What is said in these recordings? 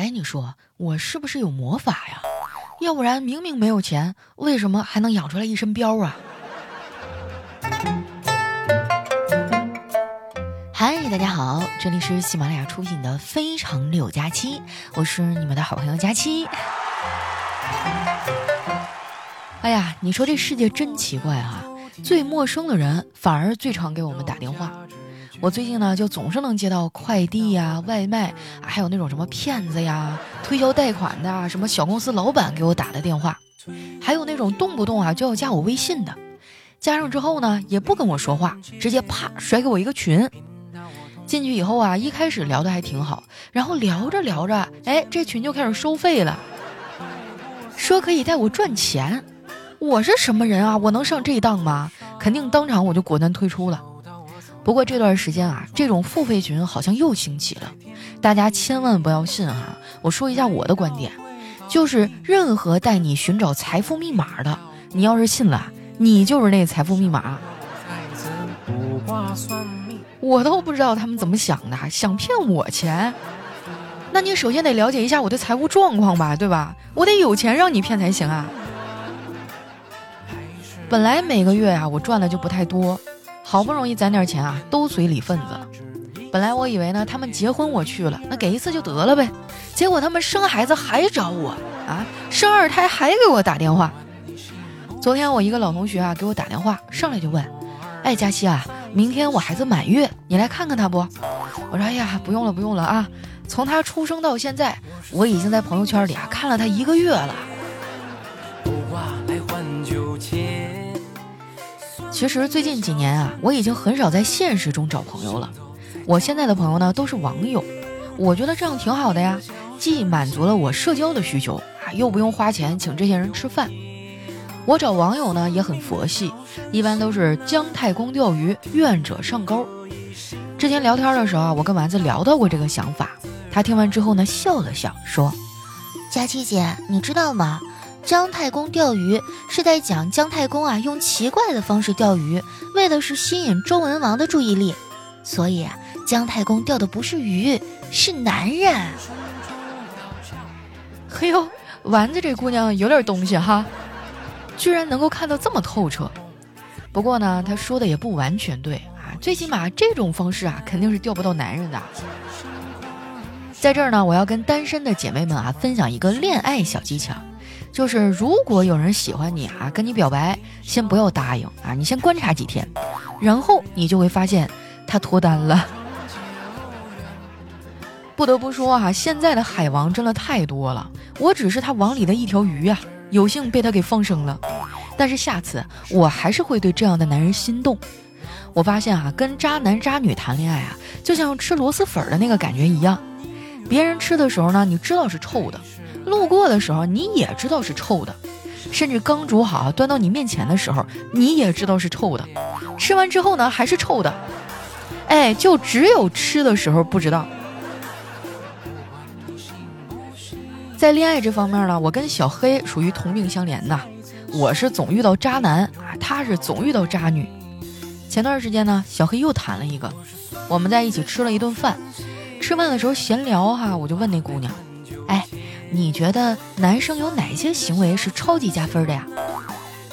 哎，你说我是不是有魔法呀？要不然明明没有钱，为什么还能养出来一身膘啊？嗨，大家好，这里是喜马拉雅出品的《非常六加七》，我是你们的好朋友佳期。哎呀，你说这世界真奇怪啊！最陌生的人反而最常给我们打电话。我最近呢，就总是能接到快递呀、外卖，还有那种什么骗子呀、推销贷款的、什么小公司老板给我打的电话，还有那种动不动啊就要加我微信的，加上之后呢，也不跟我说话，直接啪甩给我一个群。进去以后啊，一开始聊的还挺好，然后聊着聊着，哎，这群就开始收费了，说可以带我赚钱。我是什么人啊？我能上这当吗？肯定当场我就果断退出了。不过这段时间啊，这种付费群好像又兴起了，大家千万不要信哈！我说一下我的观点，就是任何带你寻找财富密码的，你要是信了，你就是那财富密码。我都不知道他们怎么想的，想骗我钱？那你首先得了解一下我的财务状况吧，对吧？我得有钱让你骗才行啊！本来每个月啊，我赚的就不太多，好不容易攒点钱啊，都随礼份子了。本来我以为呢，他们结婚我去了，那给一次就得了呗。结果他们生孩子还找我啊，生二胎还给我打电话。昨天我一个老同学啊给我打电话，上来就问：“哎，佳琪啊，明天我孩子满月，你来看看他不？”我说：“哎呀，不用了，不用了啊，从他出生到现在，我已经在朋友圈里啊看了他一个月了。”其实最近几年啊，我已经很少在现实中找朋友了。我现在的朋友呢，都是网友。我觉得这样挺好的呀，既满足了我社交的需求啊，又不用花钱请这些人吃饭。我找网友呢也很佛系，一般都是姜太公钓鱼，愿者上钩。之前聊天的时候啊，我跟丸子聊到过这个想法，他听完之后呢，笑了笑说：“佳琪姐，你知道吗？”姜太公钓鱼是在讲姜太公啊，用奇怪的方式钓鱼，为的是吸引周文王的注意力。所以啊，姜太公钓的不是鱼，是男人。嘿 呦，丸子这姑娘有点东西哈，居然能够看到这么透彻。不过呢，她说的也不完全对啊，最起码这种方式啊，肯定是钓不到男人的。在这儿呢，我要跟单身的姐妹们啊，分享一个恋爱小技巧。就是如果有人喜欢你啊，跟你表白，先不要答应啊，你先观察几天，然后你就会发现他脱单了。不得不说啊，现在的海王真的太多了，我只是他网里的一条鱼啊，有幸被他给放生了。但是下次我还是会对这样的男人心动。我发现啊，跟渣男渣女谈恋爱啊，就像吃螺蛳粉的那个感觉一样，别人吃的时候呢，你知道是臭的。路过的时候，你也知道是臭的，甚至刚煮好端到你面前的时候，你也知道是臭的。吃完之后呢，还是臭的。哎，就只有吃的时候不知道。在恋爱这方面呢，我跟小黑属于同病相怜的。我是总遇到渣男啊，他是总遇到渣女。前段时间呢，小黑又谈了一个，我们在一起吃了一顿饭。吃饭的时候闲聊哈，我就问那姑娘，哎。你觉得男生有哪些行为是超级加分的呀？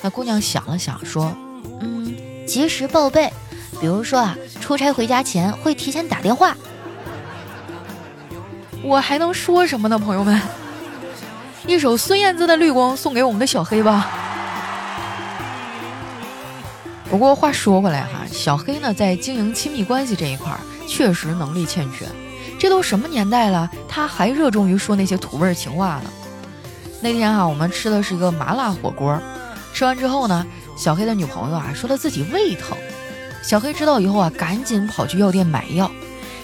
那姑娘想了想说：“嗯，及时报备，比如说啊，出差回家前会提前打电话。”我还能说什么呢，朋友们？一首孙燕姿的《绿光》送给我们的小黑吧。不过话说回来哈，小黑呢在经营亲密关系这一块确实能力欠缺。这都什么年代了，他还热衷于说那些土味情话呢？那天啊，我们吃的是一个麻辣火锅，吃完之后呢，小黑的女朋友啊说他自己胃疼，小黑知道以后啊，赶紧跑去药店买药，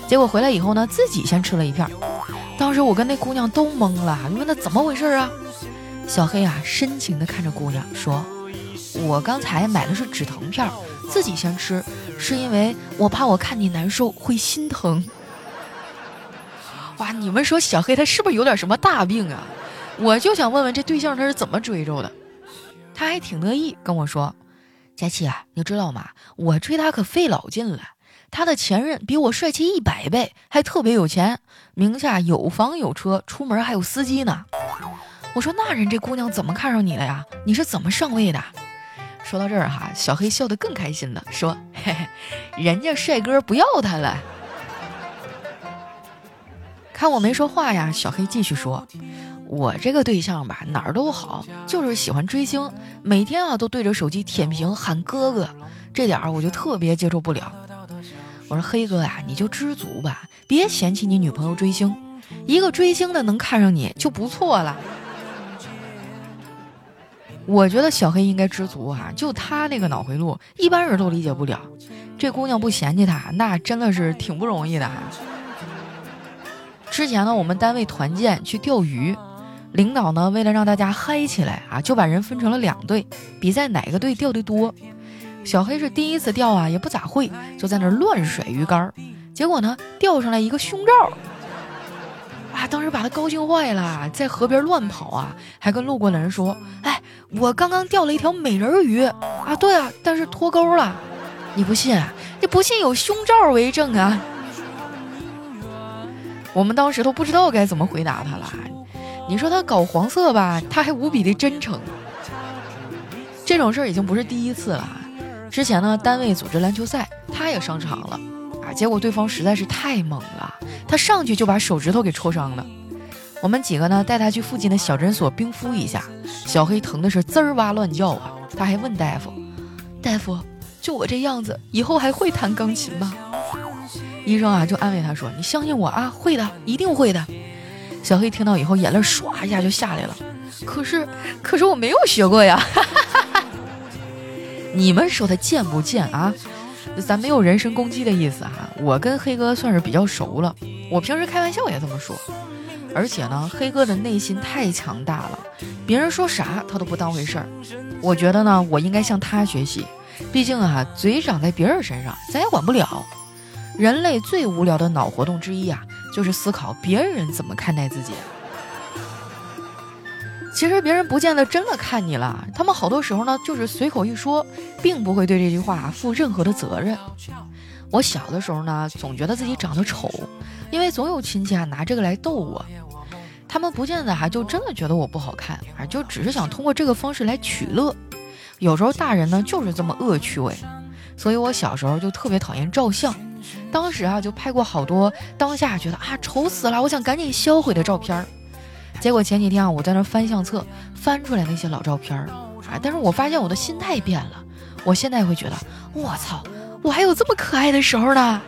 结果回来以后呢，自己先吃了一片。当时我跟那姑娘都懵了，你问他怎么回事啊？小黑啊，深情地看着姑娘说：“我刚才买的是止疼片，自己先吃，是因为我怕我看你难受会心疼。”哇，你们说小黑他是不是有点什么大病啊？我就想问问这对象他是怎么追着的？他还挺乐意跟我说：“佳琪啊，你知道吗？我追他可费老劲了。他的前任比我帅气一百倍，还特别有钱，名下有房有车，出门还有司机呢。我说那人这姑娘怎么看上你了呀？你是怎么上位的？说到这儿哈，小黑笑得更开心了，说：“嘿嘿，人家帅哥不要她了。”看我没说话呀，小黑继续说：“我这个对象吧，哪儿都好，就是喜欢追星，每天啊都对着手机舔屏喊哥哥，这点儿我就特别接受不了。”我说：“黑哥呀，你就知足吧，别嫌弃你女朋友追星，一个追星的能看上你就不错了。”我觉得小黑应该知足啊，就他那个脑回路，一般人都理解不了。这姑娘不嫌弃他，那真的是挺不容易的。之前呢，我们单位团建去钓鱼，领导呢为了让大家嗨起来啊，就把人分成了两队，比赛哪个队钓的多。小黑是第一次钓啊，也不咋会，就在那乱甩鱼竿，结果呢钓上来一个胸罩。啊！当时把他高兴坏了，在河边乱跑啊，还跟路过的人说：“哎，我刚刚钓了一条美人鱼啊！”对啊，但是脱钩了。你不信？你不信有胸罩为证啊！我们当时都不知道该怎么回答他了。你说他搞黄色吧，他还无比的真诚。这种事儿已经不是第一次了。之前呢，单位组织篮球赛，他也上场了。啊结果对方实在是太猛了，他上去就把手指头给戳伤了。我们几个呢带他去附近的小诊所冰敷一下，小黑疼的是滋儿哇乱叫啊。他还问大夫：“大夫，就我这样子，以后还会弹钢琴吗？”医生啊就安慰他说：“你相信我啊，会的，一定会的。”小黑听到以后，眼泪唰一下就下来了。可是，可是我没有学过呀！你们说他贱不贱啊？咱没有人身攻击的意思哈，我跟黑哥算是比较熟了，我平时开玩笑也这么说。而且呢，黑哥的内心太强大了，别人说啥他都不当回事儿。我觉得呢，我应该向他学习，毕竟啊，嘴长在别人身上，咱也管不了。人类最无聊的脑活动之一啊，就是思考别人怎么看待自己。其实别人不见得真的看你了，他们好多时候呢就是随口一说，并不会对这句话负任何的责任。我小的时候呢，总觉得自己长得丑，因为总有亲戚啊拿这个来逗我。他们不见得还就真的觉得我不好看，啊，就只是想通过这个方式来取乐。有时候大人呢就是这么恶趣味，所以我小时候就特别讨厌照相。当时啊就拍过好多当下觉得啊丑死了，我想赶紧销毁的照片儿。结果前几天啊，我在那翻相册，翻出来那些老照片儿，啊，但是我发现我的心态变了，我现在会觉得，我操，我还有这么可爱的时候呢。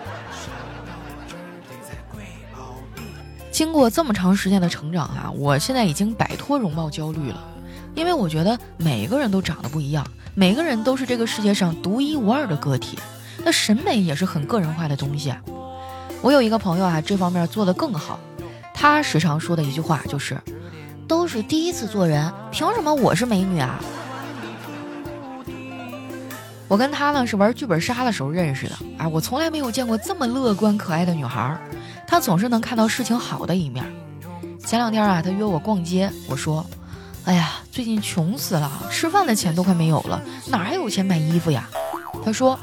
经过这么长时间的成长啊，我现在已经摆脱容貌焦虑了，因为我觉得每个人都长得不一样，每个人都是这个世界上独一无二的个体，那审美也是很个人化的东西啊。我有一个朋友啊，这方面做得更好。他时常说的一句话就是：“都是第一次做人，凭什么我是美女啊？”我跟他呢是玩剧本杀的时候认识的，啊，我从来没有见过这么乐观可爱的女孩。她总是能看到事情好的一面。前两天啊，她约我逛街，我说：“哎呀，最近穷死了，吃饭的钱都快没有了，哪还有钱买衣服呀？”她说：“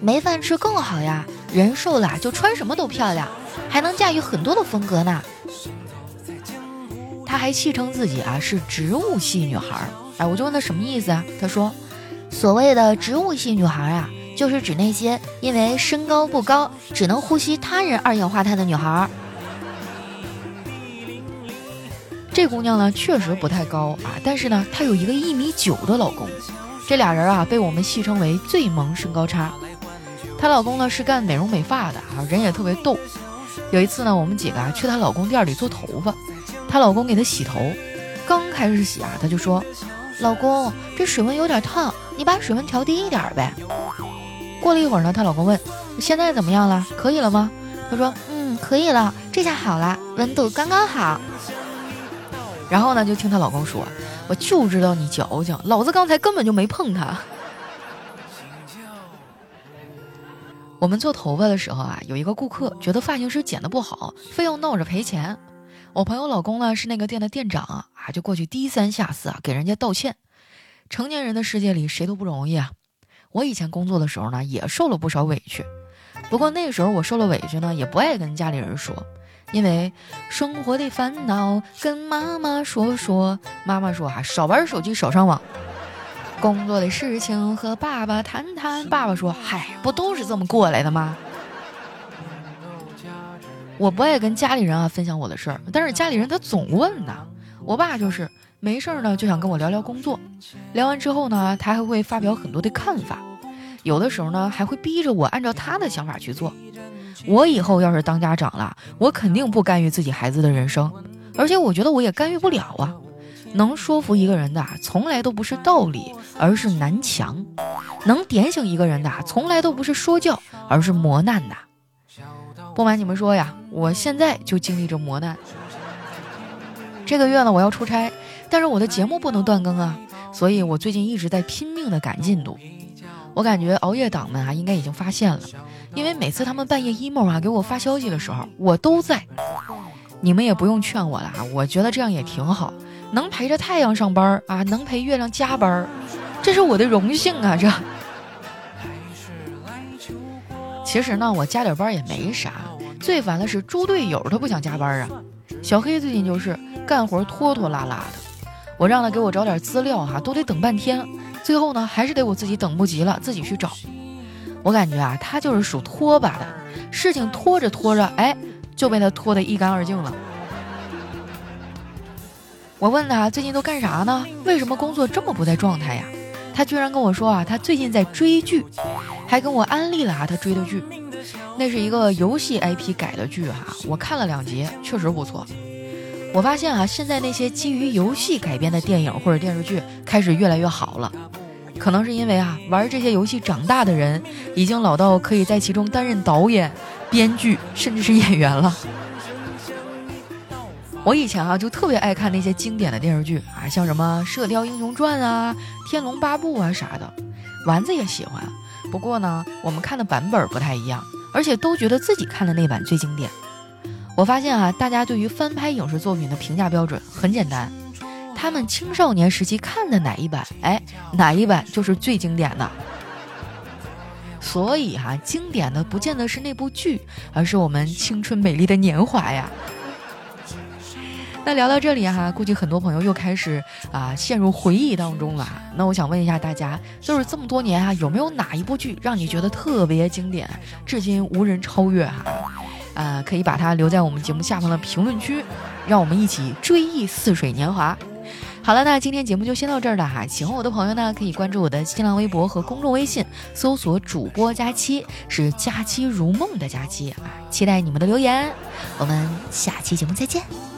没饭吃更好呀，人瘦了就穿什么都漂亮，还能驾驭很多的风格呢。”她还戏称自己啊是植物系女孩儿，哎，我就问她什么意思啊？她说，所谓的植物系女孩啊，就是指那些因为身高不高，只能呼吸他人二氧化碳的女孩儿。这姑娘呢，确实不太高啊，但是呢，她有一个一米九的老公，这俩人啊，被我们戏称为最萌身高差。她老公呢是干美容美发的啊，人也特别逗。有一次呢，我们几个啊去她老公店里做头发。她老公给她洗头，刚开始洗啊，她就说：“老公，这水温有点烫，你把水温调低一点呗。”过了一会儿呢，她老公问：“现在怎么样了？可以了吗？”她说：“嗯，可以了，这下好了，温度刚刚好。”然后呢，就听她老公说：“我就知道你矫情，老子刚才根本就没碰她。”我们做头发的时候啊，有一个顾客觉得发型师剪的不好，非要闹着赔钱。我朋友老公呢是那个店的店长啊，就过去低三下四啊给人家道歉。成年人的世界里谁都不容易啊。我以前工作的时候呢也受了不少委屈，不过那时候我受了委屈呢，也不爱跟家里人说，因为生活的烦恼跟妈妈说说，妈妈说啊，少玩手机，少上网。工作的事情和爸爸谈谈，爸爸说，嗨，不都是这么过来的吗？我不爱跟家里人啊分享我的事儿，但是家里人他总问呐。我爸就是没事儿呢，就想跟我聊聊工作，聊完之后呢，他还会发表很多的看法，有的时候呢，还会逼着我按照他的想法去做。我以后要是当家长了，我肯定不干预自己孩子的人生，而且我觉得我也干预不了啊。能说服一个人的，从来都不是道理，而是南墙；能点醒一个人的，从来都不是说教，而是磨难呐。不瞒你们说呀，我现在就经历着磨难。这个月呢，我要出差，但是我的节目不能断更啊，所以我最近一直在拼命的赶进度。我感觉熬夜党们啊，应该已经发现了，因为每次他们半夜 emo 啊给我发消息的时候，我都在。你们也不用劝我了啊，我觉得这样也挺好，能陪着太阳上班啊，能陪月亮加班，这是我的荣幸啊，这。其实呢，我加点班也没啥，最烦的是猪队友他不想加班啊。小黑最近就是干活拖拖拉拉的，我让他给我找点资料哈，都得等半天，最后呢还是得我自己等不及了，自己去找。我感觉啊，他就是属拖把的，事情拖着拖着，哎，就被他拖得一干二净了。我问他最近都干啥呢？为什么工作这么不在状态呀？他居然跟我说啊，他最近在追剧，还跟我安利了啊他追的剧，那是一个游戏 IP 改的剧哈，我看了两集，确实不错。我发现啊，现在那些基于游戏改编的电影或者电视剧开始越来越好了，可能是因为啊，玩这些游戏长大的人已经老到可以在其中担任导演、编剧，甚至是演员了。我以前啊就特别爱看那些经典的电视剧啊，像什么《射雕英雄传》啊、《天龙八部》啊啥的，丸子也喜欢。不过呢，我们看的版本不太一样，而且都觉得自己看的那版最经典。我发现啊，大家对于翻拍影视作品的评价标准很简单，他们青少年时期看的哪一版，哎，哪一版就是最经典的。所以哈，经典的不见得是那部剧，而是我们青春美丽的年华呀。那聊到这里哈，估计很多朋友又开始啊陷入回忆当中了。那我想问一下大家，就是这么多年啊，有没有哪一部剧让你觉得特别经典，至今无人超越哈？啊，可以把它留在我们节目下方的评论区，让我们一起追忆似水年华。好了，那今天节目就先到这儿了哈。喜欢我的朋友呢，可以关注我的新浪微博和公众微信，搜索主播佳期，是佳期如梦的佳期啊。期待你们的留言，我们下期节目再见。